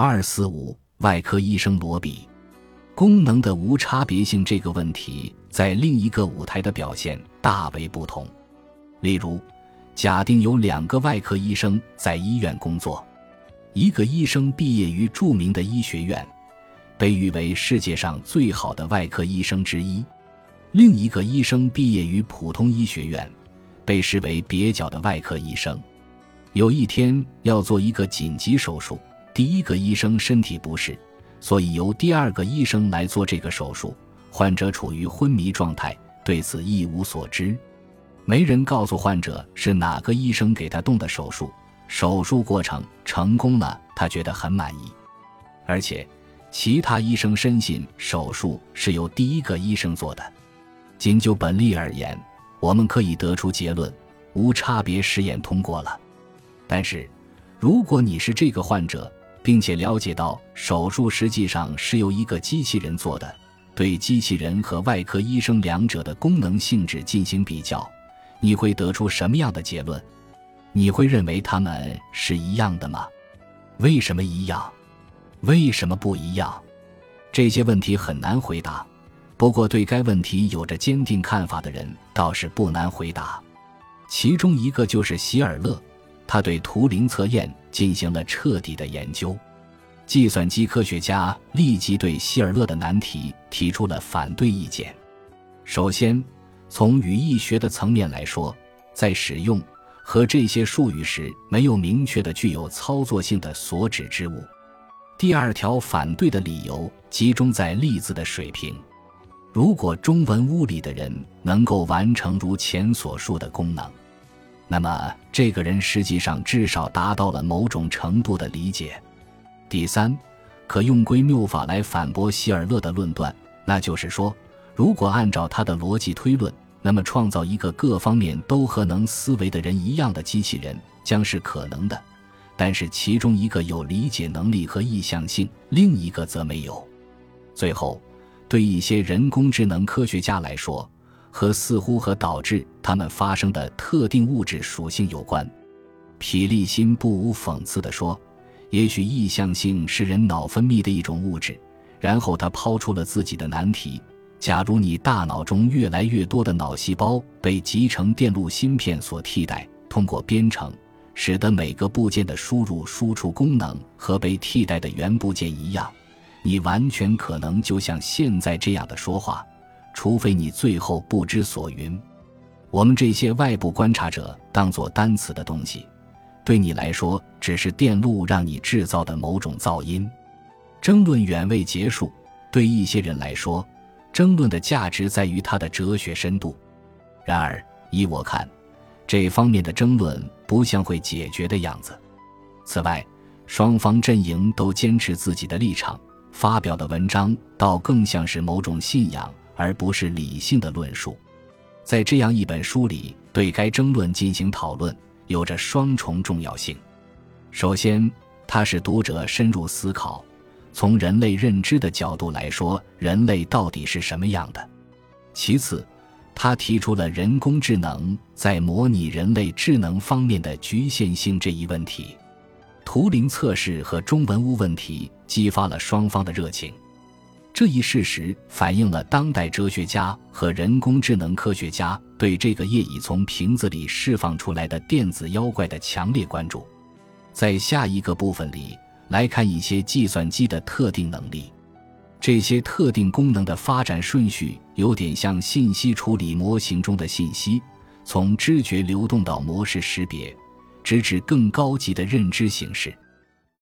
二四五，外科医生罗比，功能的无差别性这个问题，在另一个舞台的表现大为不同。例如，假定有两个外科医生在医院工作，一个医生毕业于著名的医学院，被誉为世界上最好的外科医生之一；另一个医生毕业于普通医学院，被视为蹩脚的外科医生。有一天要做一个紧急手术。第一个医生身体不适，所以由第二个医生来做这个手术。患者处于昏迷状态，对此一无所知。没人告诉患者是哪个医生给他动的手术。手术过程成功了，他觉得很满意。而且，其他医生深信手术是由第一个医生做的。仅就本例而言，我们可以得出结论：无差别试验通过了。但是，如果你是这个患者，并且了解到手术实际上是由一个机器人做的，对机器人和外科医生两者的功能性质进行比较，你会得出什么样的结论？你会认为他们是一样的吗？为什么一样？为什么不一样？这些问题很难回答。不过，对该问题有着坚定看法的人倒是不难回答。其中一个就是希尔勒。他对图灵测验进行了彻底的研究，计算机科学家立即对希尔勒的难题提出了反对意见。首先，从语义学的层面来说，在使用和这些术语时，没有明确的具有操作性的所指之物。第二条反对的理由集中在例子的水平。如果中文屋里的人能够完成如前所述的功能。那么，这个人实际上至少达到了某种程度的理解。第三，可用归谬法来反驳希尔勒的论断，那就是说，如果按照他的逻辑推论，那么创造一个各方面都和能思维的人一样的机器人将是可能的，但是其中一个有理解能力和意向性，另一个则没有。最后，对一些人工智能科学家来说，和似乎和导致它们发生的特定物质属性有关，皮利辛不无讽刺地说：“也许意向性是人脑分泌的一种物质。”然后他抛出了自己的难题：假如你大脑中越来越多的脑细胞被集成电路芯片所替代，通过编程使得每个部件的输入输出功能和被替代的原部件一样，你完全可能就像现在这样的说话。除非你最后不知所云，我们这些外部观察者当做单词的东西，对你来说只是电路让你制造的某种噪音。争论远未结束，对一些人来说，争论的价值在于它的哲学深度。然而，依我看，这方面的争论不像会解决的样子。此外，双方阵营都坚持自己的立场，发表的文章倒更像是某种信仰。而不是理性的论述，在这样一本书里，对该争论进行讨论，有着双重重要性。首先，它使读者深入思考，从人类认知的角度来说，人类到底是什么样的；其次，他提出了人工智能在模拟人类智能方面的局限性这一问题。图灵测试和中文屋问题激发了双方的热情。这一事实反映了当代哲学家和人工智能科学家对这个业已从瓶子里释放出来的电子妖怪的强烈关注。在下一个部分里，来看一些计算机的特定能力。这些特定功能的发展顺序有点像信息处理模型中的信息，从知觉流动到模式识别，直至更高级的认知形式。